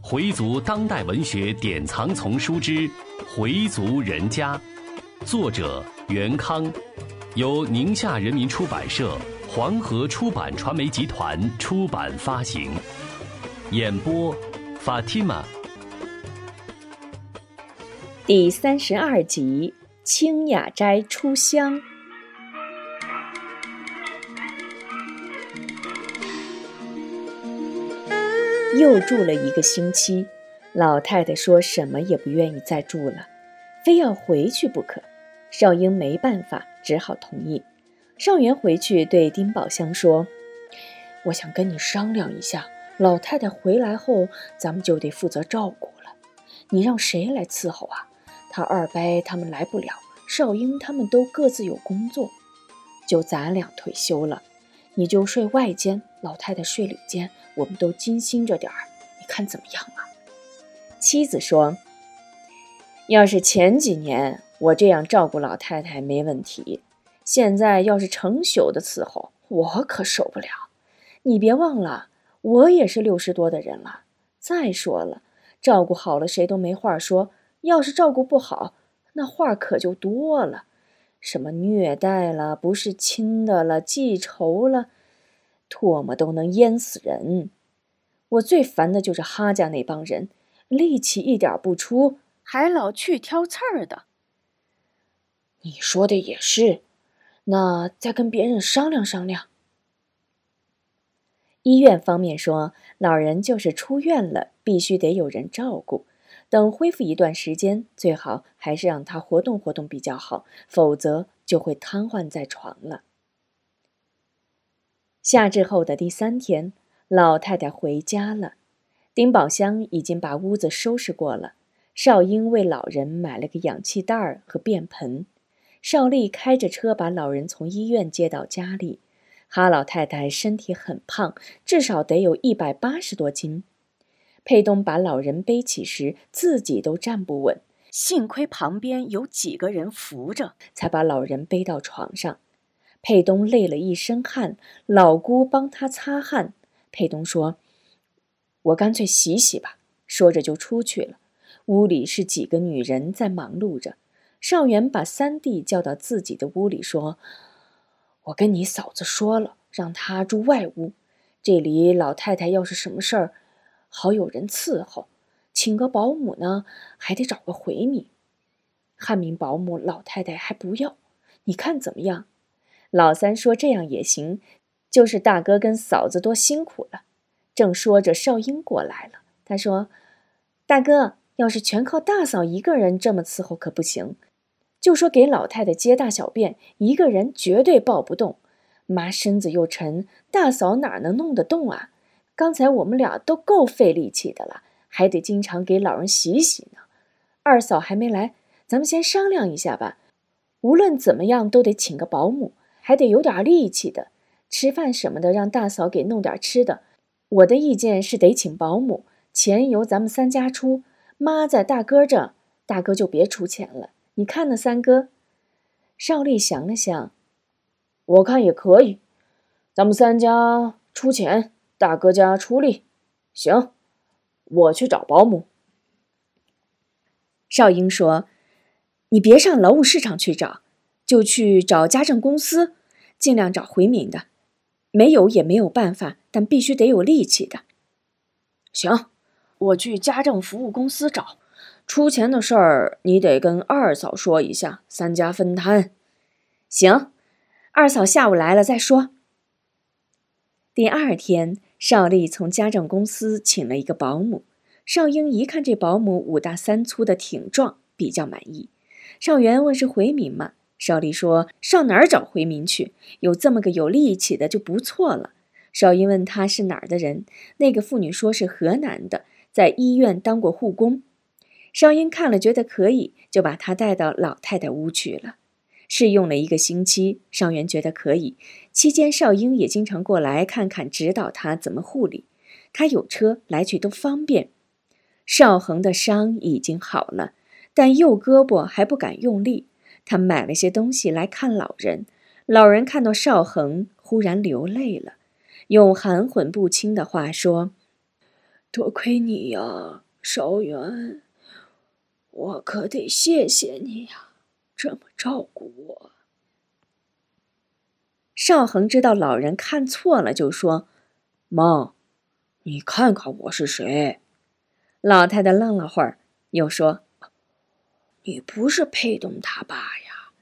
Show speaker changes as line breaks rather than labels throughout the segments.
回族当代文学典藏丛书之《回族人家》，作者袁康，由宁夏人民出版社、黄河出版传媒集团出版发行。演播：Fatima。
第三十二集：清雅斋出乡。又住了一个星期，老太太说什么也不愿意再住了，非要回去不可。少英没办法，只好同意。少元回去对丁宝香说：“我想跟你商量一下，老太太回来后，咱们就得负责照顾了。你让谁来伺候啊？他二伯他们来不了，少英他们都各自有工作，就咱俩退休了。你就睡外间，老太太睡里间。”我们都精心着点儿，你看怎么样啊？妻子说：“要是前几年我这样照顾老太太没问题，现在要是成宿的伺候，我可受不了。你别忘了，我也是六十多的人了。再说了，照顾好了谁都没话说；要是照顾不好，那话可就多了，什么虐待了、不是亲的了、记仇了。”唾沫都能淹死人！我最烦的就是哈家那帮人，力气一点不出，还老去挑刺儿的。你说的也是，那再跟别人商量商量。医院方面说，老人就是出院了，必须得有人照顾。等恢复一段时间，最好还是让他活动活动比较好，否则就会瘫痪在床了。夏至后的第三天，老太太回家了。丁宝香已经把屋子收拾过了。少英为老人买了个氧气袋儿和便盆。少丽开着车把老人从医院接到家里。哈老太太身体很胖，至少得有一百八十多斤。佩东把老人背起时，自己都站不稳，幸亏旁边有几个人扶着，才把老人背到床上。佩东累了一身汗，老姑帮他擦汗。佩东说：“我干脆洗洗吧。”说着就出去了。屋里是几个女人在忙碌着。少元把三弟叫到自己的屋里说：“我跟你嫂子说了，让她住外屋。这里老太太要是什么事儿，好有人伺候。请个保姆呢，还得找个回民。汉民保姆老太太还不要，你看怎么样？”老三说：“这样也行，就是大哥跟嫂子多辛苦了。”正说着，少英过来了。他说：“大哥，要是全靠大嫂一个人这么伺候可不行。就说给老太太接大小便，一个人绝对抱不动。妈身子又沉，大嫂哪能弄得动啊？刚才我们俩都够费力气的了，还得经常给老人洗洗呢。二嫂还没来，咱们先商量一下吧。无论怎么样，都得请个保姆。”还得有点力气的，吃饭什么的让大嫂给弄点吃的。我的意见是得请保姆，钱由咱们三家出。妈在大哥这，大哥就别出钱了。你看呢，三哥？少丽想了想，我看也可以，咱们三家出钱，大哥家出力。行，我去找保姆。少英说：“你别上劳务市场去找。”就去找家政公司，尽量找回民的，没有也没有办法，但必须得有力气的。行，我去家政服务公司找，出钱的事儿你得跟二嫂说一下，三家分摊。行，二嫂下午来了再说。第二天，邵丽从家政公司请了一个保姆，邵英一看这保姆五大三粗的挺壮，比较满意。邵元问是回民吗？少丽说：“上哪儿找回民去？有这么个有力气的就不错了。”少英问他是哪儿的人，那个妇女说是河南的，在医院当过护工。少英看了觉得可以，就把她带到老太太屋去了。试用了一个星期，少元觉得可以。期间，少英也经常过来看看，指导他怎么护理。他有车，来去都方便。少恒的伤已经好了，但右胳膊还不敢用力。他买了些东西来看老人，老人看到少恒，忽然流泪了，用含混不清的话说：“
多亏你呀，邵元，我可得谢谢你呀，这么照顾我。
邵恒知道老人看错了，就说：“
妈，你看看我是谁？”
老太太愣了会儿，又说：“
你不是佩东他爸呀，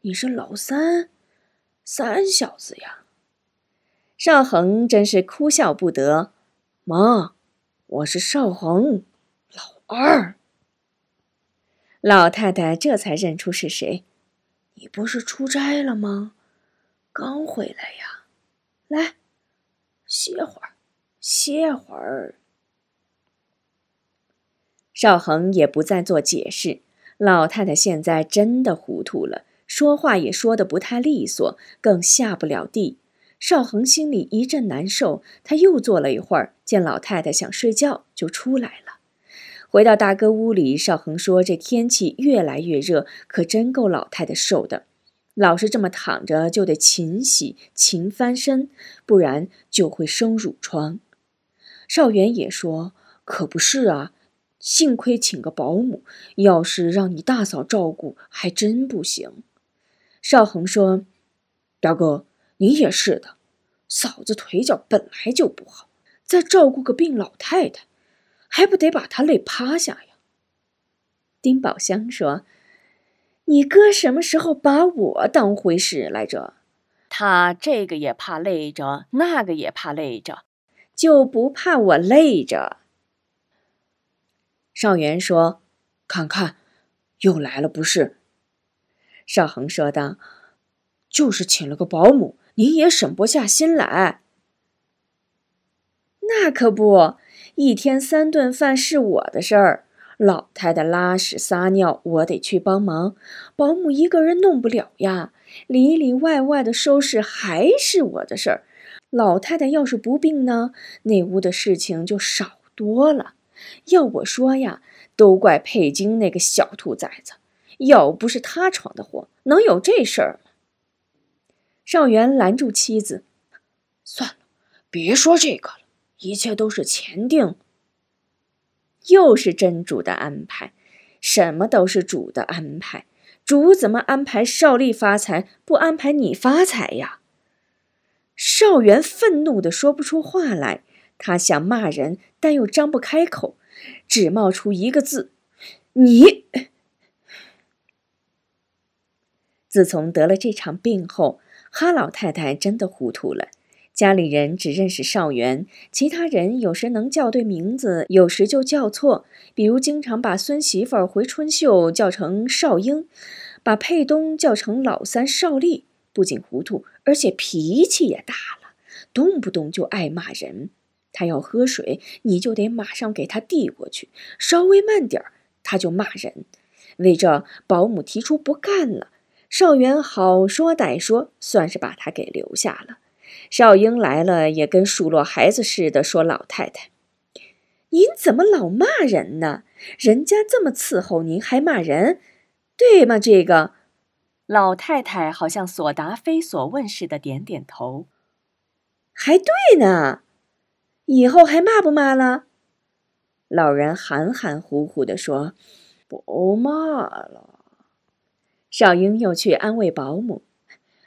你是老三，三小子呀。”
邵恒真是哭笑不得。
妈，我是邵恒，老二。
老太太这才认出是谁。
你不是出差了吗？刚回来呀。来，歇会儿，歇会儿。
邵恒也不再做解释。老太太现在真的糊涂了，说话也说的不太利索，更下不了地。邵恒心里一阵难受，他又坐了一会儿，见老太太想睡觉，就出来了。回到大哥屋里，邵恒说：“这天气越来越热，可真够老太太受的。老是这么躺着，就得勤洗、勤翻身，不然就会生褥疮。”邵元也说：“可不是啊，幸亏请个保姆，要是让你大嫂照顾，还真不行。”邵恒说：“
大哥。”你也是的，嫂子腿脚本来就不好，再照顾个病老太太，还不得把他累趴下呀？
丁宝香说：“你哥什么时候把我当回事来着？他这个也怕累着，那个也怕累着，就不怕我累着？”
邵元说：“看看，又来了不是？”
邵恒说道：“
就是请了个保姆。”你也省不下心来，
那可不，一天三顿饭是我的事儿。老太太拉屎撒尿，我得去帮忙，保姆一个人弄不了呀。里里外外的收拾还是我的事儿。老太太要是不病呢，那屋的事情就少多了。要我说呀，都怪佩金那个小兔崽子，要不是他闯的祸，能有这事儿？
邵元拦住妻子：“算了，别说这个了，一切都是前定。
又是真主的安排，什么都是主的安排。主怎么安排邵丽发财，不安排你发财呀？”邵元愤怒的说不出话来，他想骂人，但又张不开口，只冒出一个字：“你。”自从得了这场病后，哈老太太真的糊涂了，家里人只认识邵元，其他人有时能叫对名字，有时就叫错。比如经常把孙媳妇回春秀叫成邵英，把佩东叫成老三邵丽。不仅糊涂，而且脾气也大了，动不动就爱骂人。他要喝水，你就得马上给他递过去，稍微慢点儿，他就骂人。为这，保姆提出不干了。邵元好说歹说，算是把他给留下了。邵英来了，也跟数落孩子似的说：“老太太，您怎么老骂人呢？人家这么伺候您，还骂人，对吗？”这个老太太好像所答非所问似的，点点头。还对呢，以后还骂不骂了？老人含含糊糊地说：“
不骂了。”
少英又去安慰保姆：“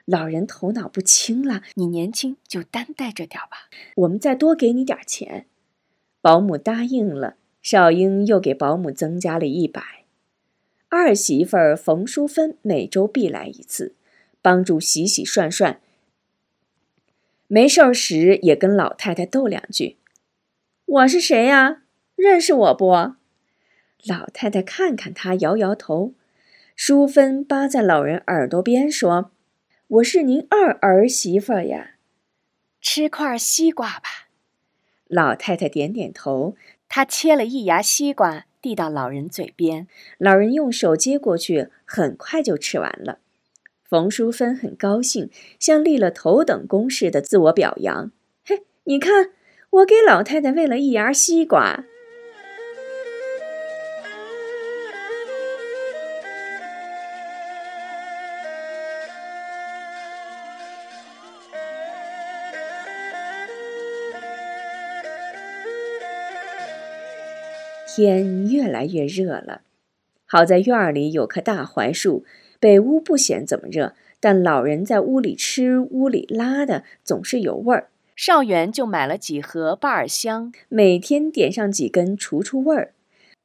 老人头脑不清了，你年轻就担待着点吧，我们再多给你点钱。”保姆答应了。少英又给保姆增加了一百。二媳妇冯淑芬每周必来一次，帮助洗洗涮涮。没事儿时也跟老太太逗两句：“我是谁呀？认识我不？”老太太看看他，摇摇头。淑芬扒在老人耳朵边说：“我是您二儿媳妇呀，吃块西瓜吧。”老太太点点头，她切了一牙西瓜递到老人嘴边，老人用手接过去，很快就吃完了。冯淑芬很高兴，像立了头等功似的自我表扬：“嘿，你看，我给老太太喂了一牙西瓜。”天越来越热了。好在院儿里有棵大槐树，北屋不显怎么热，但老人在屋里吃、屋里拉的总是有味儿。
少元就买了几盒巴尔香，
每天点上几根除除味儿。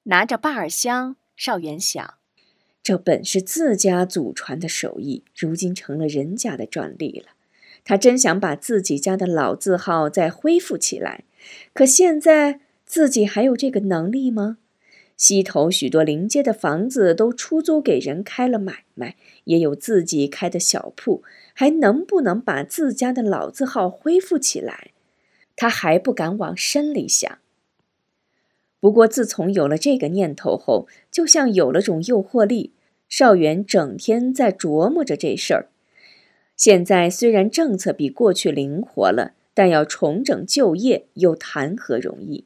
拿着巴尔香，少元想：
这本是自家祖传的手艺，如今成了人家的专利了。他真想把自己家的老字号再恢复起来，可现在自己还有这个能力吗？西头许多临街的房子都出租给人开了买卖，也有自己开的小铺，还能不能把自家的老字号恢复起来？他还不敢往深里想。不过自从有了这个念头后，就像有了种诱惑力，少元整天在琢磨着这事儿。现在虽然政策比过去灵活了，但要重整就业又谈何容易？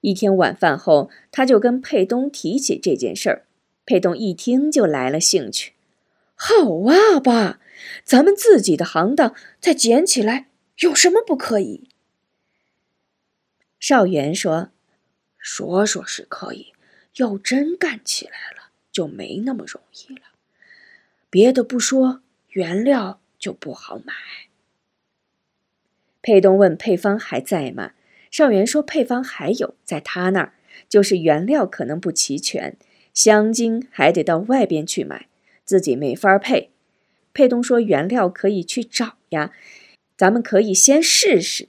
一天晚饭后，他就跟佩东提起这件事儿。佩东一听就来了兴趣：“
好啊，爸，咱们自己的行当再捡起来，有什么不可以？”
少元说：“
说说是可以，要真干起来了，就没那么容易了。别的不说，原料就不好买。”
佩东问配方还在吗？少元说：“配方还有，在他那儿，就是原料可能不齐全，香精还得到外边去买，自己没法配。”佩东说：“原料可以去找呀，咱们可以先试试。”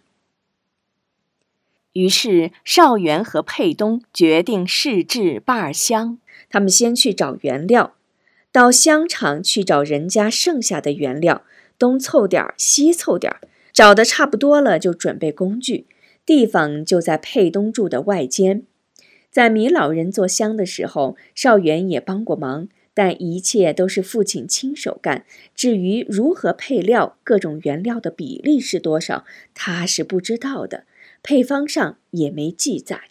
于是少元和佩东决定试制巴尔香。
他们先去找原料，到香厂去找人家剩下的原料，东凑点儿，西凑点儿，找的差不多了，就准备工具。地方就在佩东住的外间，在米老人做香的时候，少元也帮过忙，但一切都是父亲亲手干。至于如何配料、各种原料的比例是多少，他是不知道的，配方上也没记载。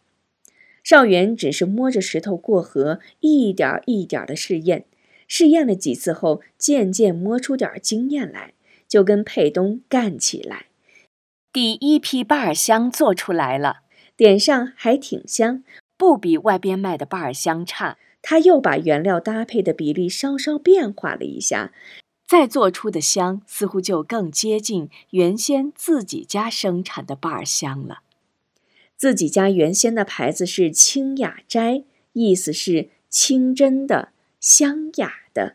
少元只是摸着石头过河，一点一点的试验。试验了几次后，渐渐摸出点经验来，就跟佩东干起来。
第一批巴尔香做出来了，
点上还挺香，
不比外边卖的巴尔香差。
他又把原料搭配的比例稍稍变化了一下，
再做出的香似乎就更接近原先自己家生产的巴尔香了。
自己家原先的牌子是清雅斋，意思是清真的、香雅的。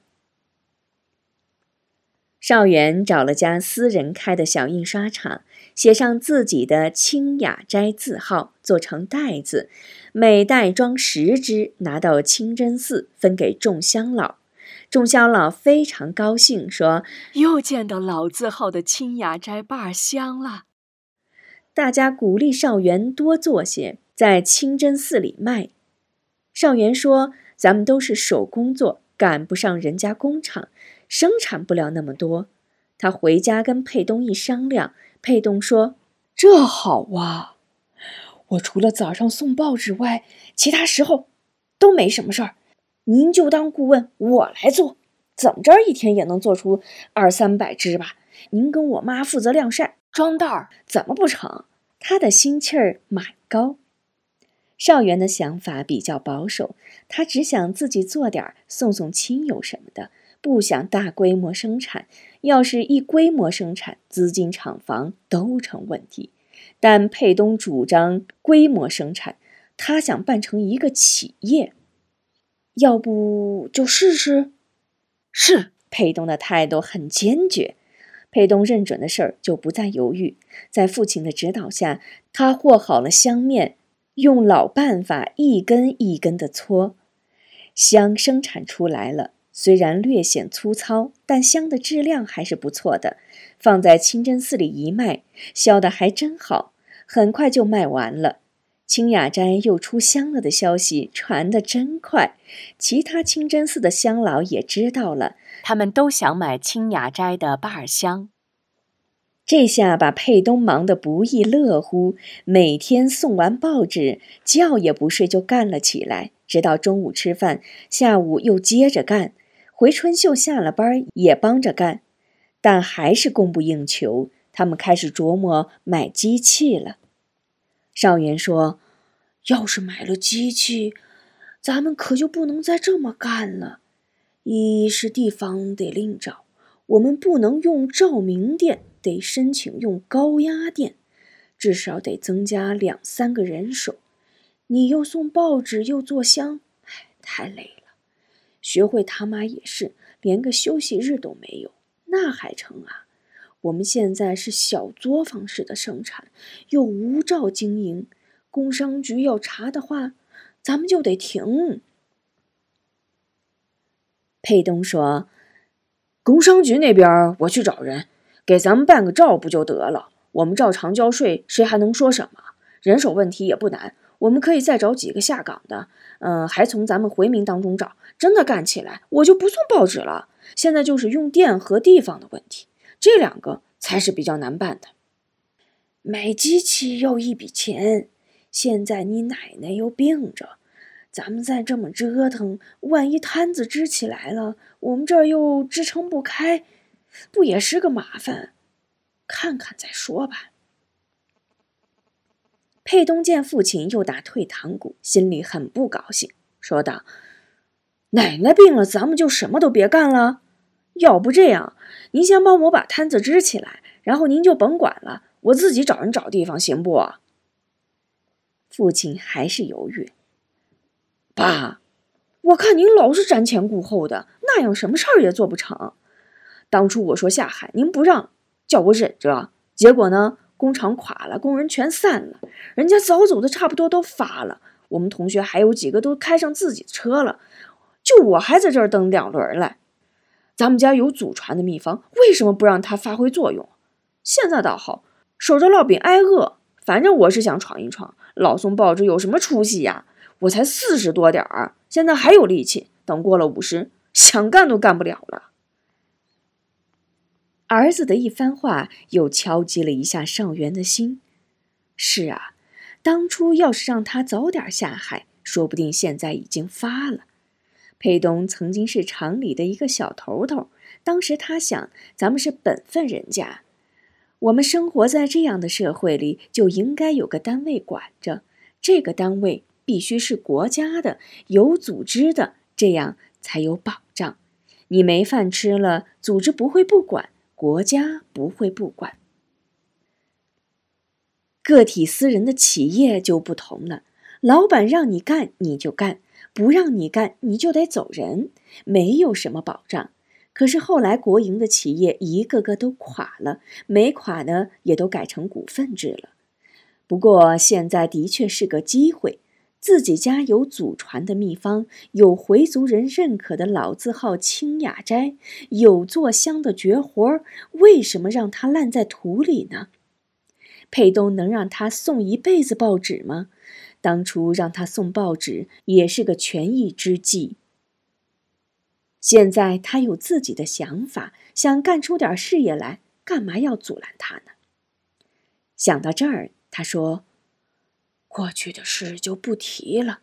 少元找了家私人开的小印刷厂，写上自己的“清雅斋”字号，做成袋子，每袋装十支，拿到清真寺分给众香老。众香老非常高兴，说：“
又见到老字号的清雅斋把香了。”
大家鼓励少元多做些，在清真寺里卖。少元说：“咱们都是手工做，赶不上人家工厂。”生产不了那么多，他回家跟佩东一商量，佩东说：“
这好啊，我除了早上送报纸外，其他时候都没什么事儿。您就当顾问，我来做，怎么着一天也能做出二三百只吧。您跟我妈负责晾晒、装袋儿，怎么不成？”
他的心气儿蛮高。少元的想法比较保守，他只想自己做点，送送亲友什么的。不想大规模生产，要是一规模生产，资金、厂房都成问题。但佩东主张规模生产，他想办成一个企业。
要不就试试？
是。佩东的态度很坚决。佩东认准的事儿就不再犹豫。在父亲的指导下，他和好了香面，用老办法一根一根的搓，香生产出来了。虽然略显粗糙，但香的质量还是不错的。放在清真寺里一卖，销的还真好，很快就卖完了。清雅斋又出香了的消息传得真快，其他清真寺的香老也知道了，
他们都想买清雅斋的巴尔香。
这下把佩东忙得不亦乐乎，每天送完报纸，觉也不睡就干了起来，直到中午吃饭，下午又接着干。回春秀下了班也帮着干，但还是供不应求。他们开始琢磨买机器了。少元说：“要是买了机器，咱们可就不能再这么干了。一是地方得另找，我们不能用照明电，得申请用高压电，至少得增加两三个人手。你又送报纸又做香，唉，太累了。学会他妈也是，连个休息日都没有，那还成啊？我们现在是小作坊式的生产，又无照经营，工商局要查的话，咱们就得停。
佩东说：“
工商局那边我去找人，给咱们办个照不就得了？我们照常交税，谁还能说什么？人手问题也不难，我们可以再找几个下岗的，嗯，还从咱们回民当中找。真的干起来，我就不送报纸了。现在就是用电和地方的问题。”这两个才是比较难办的。买机器要一笔钱，现在你奶奶又病着，咱们再这么折腾，万一摊子支起来了，我们这儿又支撑不开，不也是个麻烦？看看再说吧。
佩东见父亲又打退堂鼓，心里很不高兴，说道：“
奶奶病了，咱们就什么都别干了。”要不这样，您先帮我把摊子支起来，然后您就甭管了，我自己找人找地方，行不？
父亲还是犹豫。
爸，我看您老是瞻前顾后的，那样什么事儿也做不成。当初我说下海，您不让，叫我忍着，结果呢，工厂垮了，工人全散了，人家早走的差不多都发了，我们同学还有几个都开上自己的车了，就我还在这儿蹬两轮来。咱们家有祖传的秘方，为什么不让它发挥作用？现在倒好，守着烙饼挨饿。反正我是想闯一闯，老送报纸有什么出息呀？我才四十多点儿，现在还有力气。等过了五十，想干都干不了了。
儿子的一番话又敲击了一下少元的心。是啊，当初要是让他早点下海，说不定现在已经发了。佩东曾经是厂里的一个小头头，当时他想，咱们是本分人家，我们生活在这样的社会里，就应该有个单位管着，这个单位必须是国家的，有组织的，这样才有保障。你没饭吃了，组织不会不管，国家不会不管。个体私人的企业就不同了，老板让你干，你就干。不让你干，你就得走人，没有什么保障。可是后来国营的企业一个个都垮了，没垮的也都改成股份制了。不过现在的确是个机会，自己家有祖传的秘方，有回族人认可的老字号清雅斋，有做香的绝活，为什么让他烂在土里呢？佩东能让他送一辈子报纸吗？当初让他送报纸也是个权宜之计。现在他有自己的想法，想干出点事业来，干嘛要阻拦他呢？想到这儿，他说：“
过去的事就不提了。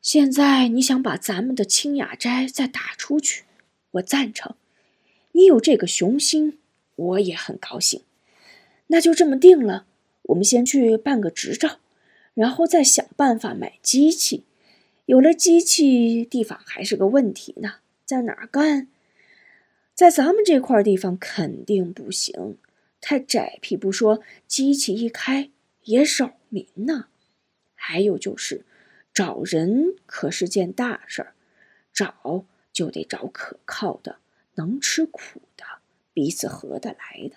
现在你想把咱们的清雅斋再打出去，我赞成。你有这个雄心，我也很高兴。那就这么定了。我们先去办个执照。”然后再想办法买机器，有了机器，地方还是个问题呢。在哪儿干？在咱们这块地方肯定不行，太窄僻不说，机器一开也少民呢。还有就是找人可是件大事儿，找就得找可靠的、能吃苦的、彼此合得来的，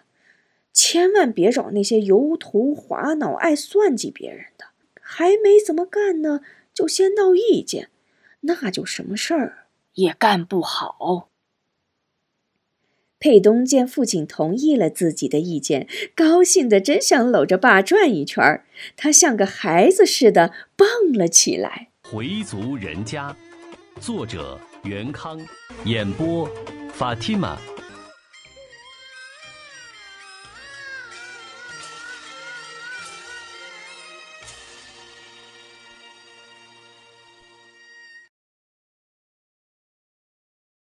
千万别找那些油头滑脑、爱算计别人的。还没怎么干呢，就先闹意见，那就什么事儿也干不好。
佩东见父亲同意了自己的意见，高兴的真想搂着爸转一圈儿，他像个孩子似的蹦了起来。
回族人家，作者袁康，演播法蒂玛。